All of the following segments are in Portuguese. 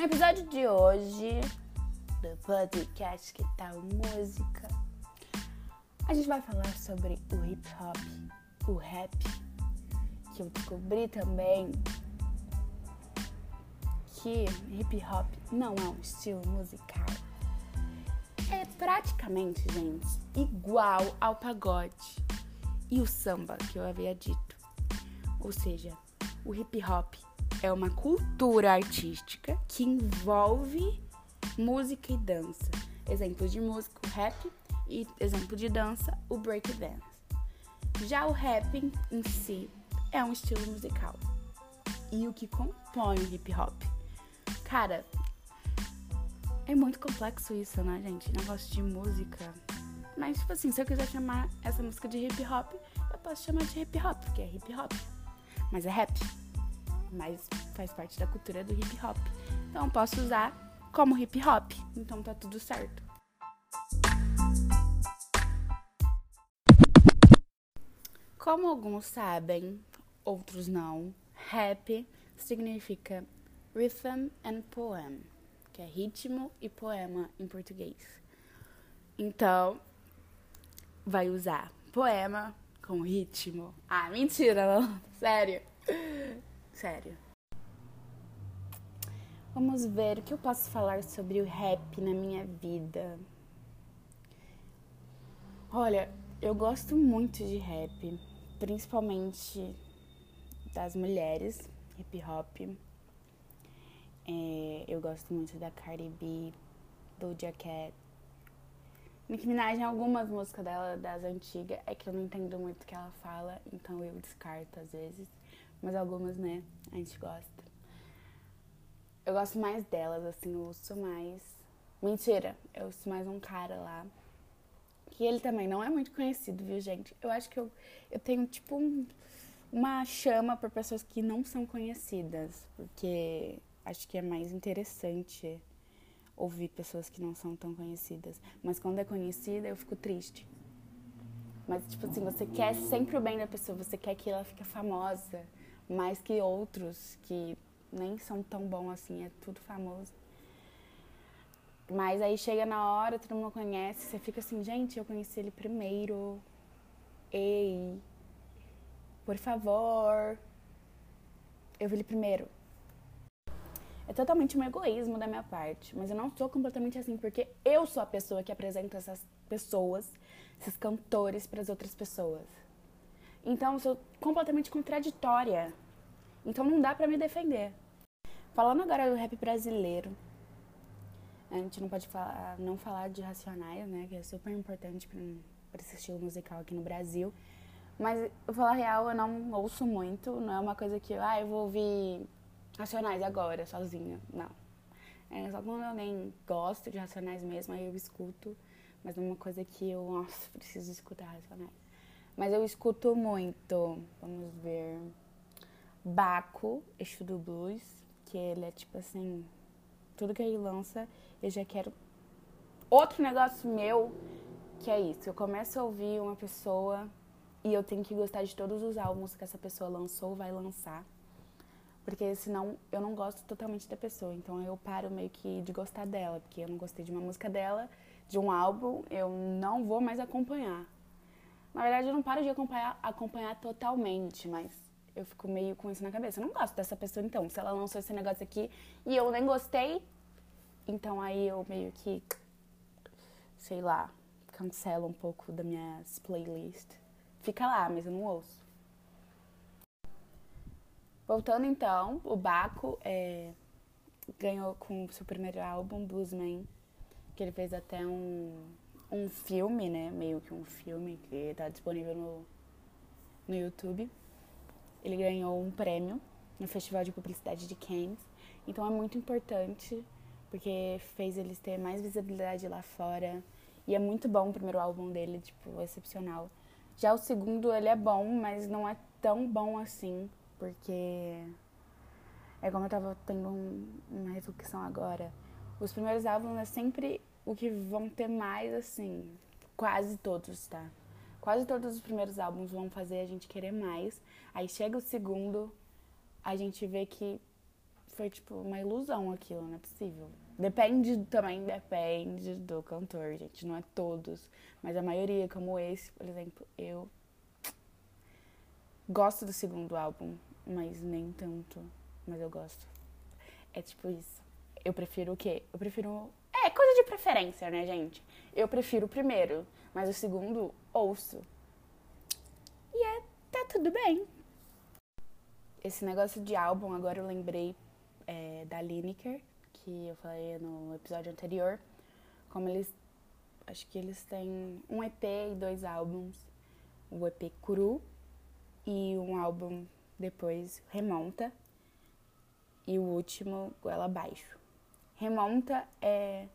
No episódio de hoje do podcast Que Tal Música, a gente vai falar sobre o hip hop, o rap, que eu descobri também que hip hop não é um estilo musical. É praticamente, gente, igual ao pagode e o samba que eu havia dito. Ou seja, o hip hop é uma cultura artística que envolve música e dança. Exemplo de música, o rap, e exemplo de dança, o break dance. Já o rap em si é um estilo musical. E o que compõe o hip hop? Cara, é muito complexo isso, né, gente? Negócio de música. Mas, tipo assim, se eu quiser chamar essa música de hip hop, eu posso chamar de hip hop, porque é hip hop. Mas é rap mas faz parte da cultura do hip hop. Então eu posso usar como hip hop. Então tá tudo certo. Como alguns sabem, outros não, rap significa rhythm and poem, que é ritmo e poema em português. Então, vai usar poema com ritmo. Ah, mentira, não. Sério. Sério. Vamos ver o que eu posso falar sobre o rap na minha vida. Olha, eu gosto muito de rap, principalmente das mulheres, hip hop. É, eu gosto muito da Cardi B, do Cat. Nicki Minaj algumas músicas dela, das antigas, é que eu não entendo muito o que ela fala, então eu descarto às vezes. Mas algumas, né, a gente gosta. Eu gosto mais delas, assim, eu ouço mais. Mentira, eu ouço mais um cara lá. Que ele também não é muito conhecido, viu, gente? Eu acho que eu, eu tenho, tipo, um, uma chama por pessoas que não são conhecidas. Porque acho que é mais interessante ouvir pessoas que não são tão conhecidas. Mas quando é conhecida, eu fico triste. Mas, tipo assim, você quer sempre o bem da pessoa, você quer que ela fique famosa mais que outros que nem são tão bons assim, é tudo famoso. Mas aí chega na hora, todo mundo conhece, você fica assim, gente, eu conheci ele primeiro. Ei, por favor. Eu vi ele primeiro. É totalmente um egoísmo da minha parte, mas eu não sou completamente assim, porque eu sou a pessoa que apresenta essas pessoas, esses cantores para as outras pessoas. Então eu sou completamente contraditória. Então não dá para me defender. Falando agora do rap brasileiro, a gente não pode falar, não falar de Racionais, né, que é super importante para esse estilo musical aqui no Brasil. Mas, eu falar real, eu não ouço muito, não é uma coisa que, ah, eu vou ouvir Racionais agora, sozinha. Não. É só quando alguém gosta de Racionais mesmo, aí eu escuto. Mas é uma coisa que eu, nossa, preciso escutar Racionais. Mas eu escuto muito. Vamos ver. Baco, eixo do blues, que ele é tipo assim, tudo que ele lança, eu já quero outro negócio meu, que é isso. Eu começo a ouvir uma pessoa e eu tenho que gostar de todos os álbuns que essa pessoa lançou ou vai lançar. Porque senão eu não gosto totalmente da pessoa. Então eu paro meio que de gostar dela. Porque eu não gostei de uma música dela, de um álbum, eu não vou mais acompanhar. Na verdade, eu não paro de acompanhar, acompanhar totalmente, mas eu fico meio com isso na cabeça. Eu não gosto dessa pessoa, então. Se ela lançou esse negócio aqui e eu nem gostei, então aí eu meio que, sei lá, cancelo um pouco da minha playlist. Fica lá, mas eu não ouço. Voltando então, o Baco é, ganhou com seu primeiro álbum, Bluesman, que ele fez até um um filme, né? Meio que um filme que está disponível no, no YouTube. Ele ganhou um prêmio no Festival de Publicidade de Cannes. Então é muito importante porque fez eles ter mais visibilidade lá fora. E é muito bom o primeiro álbum dele, tipo, excepcional. Já o segundo, ele é bom, mas não é tão bom assim, porque é como eu tava tendo um, uma reflexão agora. Os primeiros álbuns é sempre o que vão ter mais, assim, quase todos, tá? Quase todos os primeiros álbuns vão fazer a gente querer mais. Aí chega o segundo, a gente vê que foi tipo uma ilusão aquilo, não é possível. Depende também, depende do cantor, gente. Não é todos, mas a maioria, como esse, por exemplo, eu gosto do segundo álbum, mas nem tanto. Mas eu gosto. É tipo isso. Eu prefiro o quê? Eu prefiro. É coisa de preferência, né, gente? Eu prefiro o primeiro, mas o segundo ouço. E é, tá tudo bem. Esse negócio de álbum, agora eu lembrei é, da Lineker, que eu falei no episódio anterior. Como eles. Acho que eles têm um EP e dois álbuns. O EP cru e um álbum depois remonta. E o último, goela abaixo. Remonta é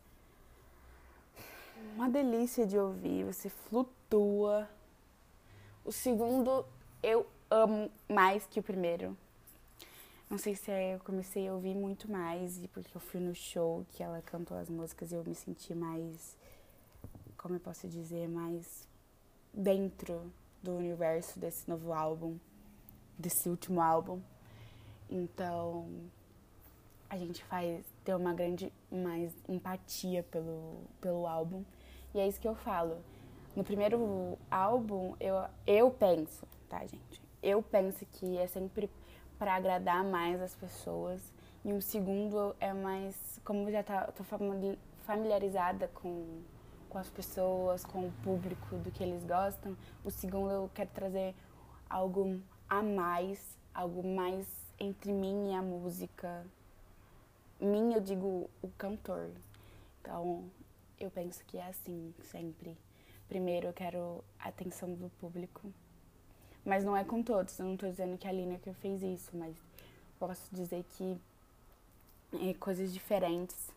uma delícia de ouvir, você flutua. O segundo eu amo mais que o primeiro. Não sei se é, eu comecei a ouvir muito mais e porque eu fui no show que ela cantou as músicas e eu me senti mais, como eu posso dizer, mais dentro do universo desse novo álbum, desse último álbum. Então, a gente faz ter uma grande mais empatia pelo, pelo álbum. E é isso que eu falo. No primeiro álbum, eu, eu penso, tá, gente? Eu penso que é sempre para agradar mais as pessoas. E o segundo é mais, como eu já tá, tô familiarizada com, com as pessoas, com o público, do que eles gostam, o segundo eu quero trazer algo a mais, algo mais entre mim e a música. Mim, eu digo o cantor. Então, eu penso que é assim, sempre. Primeiro, eu quero a atenção do público. Mas não é com todos. Eu não estou dizendo que a Lineker fez isso, mas posso dizer que é coisas diferentes,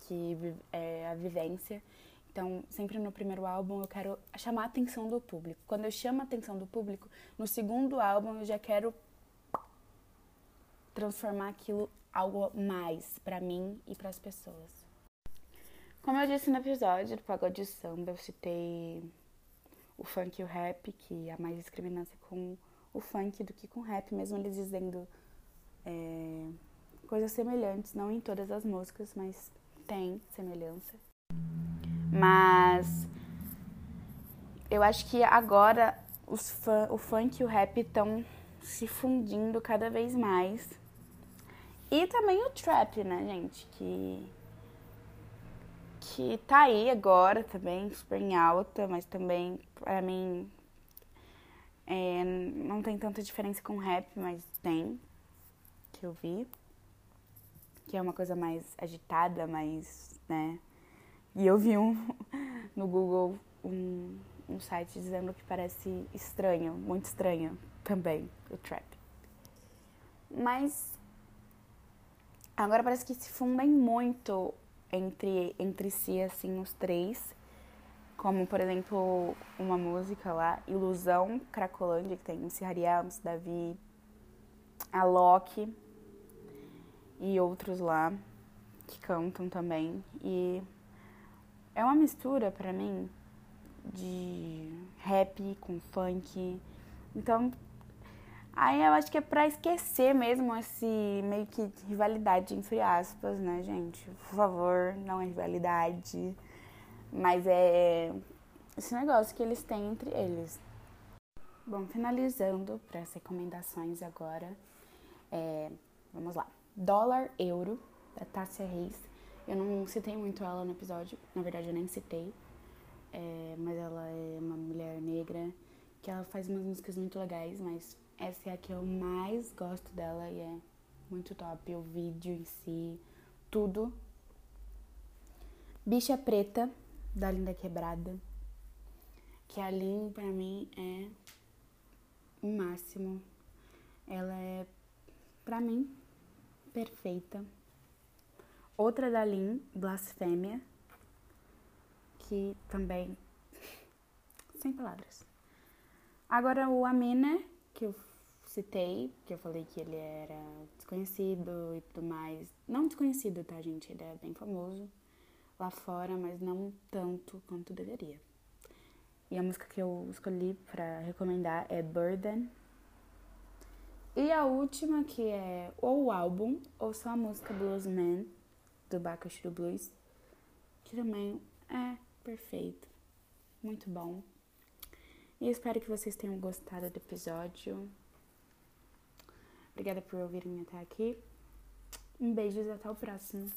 que é a vivência. Então, sempre no primeiro álbum eu quero chamar a atenção do público. Quando eu chamo a atenção do público, no segundo álbum eu já quero transformar aquilo algo mais para mim e para as pessoas. Como eu disse no episódio do Pagode de Samba, eu citei o funk e o rap, que há mais discriminância com o funk do que com o rap, mesmo eles dizendo é, coisas semelhantes, não em todas as músicas, mas tem semelhança. Mas eu acho que agora os o funk e o rap estão se fundindo cada vez mais. E também o trap, né, gente? Que que tá aí agora também, super em alta, mas também, pra mim, é, não tem tanta diferença com rap, mas tem, que eu vi. Que é uma coisa mais agitada, mais, né? E eu vi um no Google um, um site dizendo que parece estranho, muito estranho também, o trap. Mas agora parece que se fundem muito entre, entre si, assim, os três. Como, por exemplo, uma música lá, Ilusão, Cracolândia, que tem Hariel, MC Davi, a Loki e outros lá que cantam também. E é uma mistura para mim de rap com funk. Então, Aí eu acho que é pra esquecer mesmo esse meio que rivalidade, entre aspas, né, gente? Por favor, não é rivalidade. Mas é esse negócio que eles têm entre eles. Bom, finalizando para as recomendações agora. É, vamos lá. Dólar Euro, da Tássia Reis. Eu não citei muito ela no episódio, na verdade eu nem citei. É, mas ela é uma mulher negra que ela faz umas músicas muito legais, mas essa é a que eu mais gosto dela e é muito top. O vídeo em si, tudo. Bicha Preta, da Linda Quebrada. Que a Lin, pra mim, é o máximo. Ela é, pra mim, perfeita. Outra da Lin, Blasfêmia. Que também. Sem palavras. Agora o Amina, que eu citei, que eu falei que ele era desconhecido e tudo mais. Não desconhecido, tá, gente? Ele é bem famoso lá fora, mas não tanto quanto deveria. E a música que eu escolhi para recomendar é Burden. E a última, que é ou o álbum, ou só a música Bluesman, do Bacaxi Blues, que também é perfeito. Muito bom. E espero que vocês tenham gostado do episódio. Obrigada por ouvirem até aqui. Um beijo e até o próximo.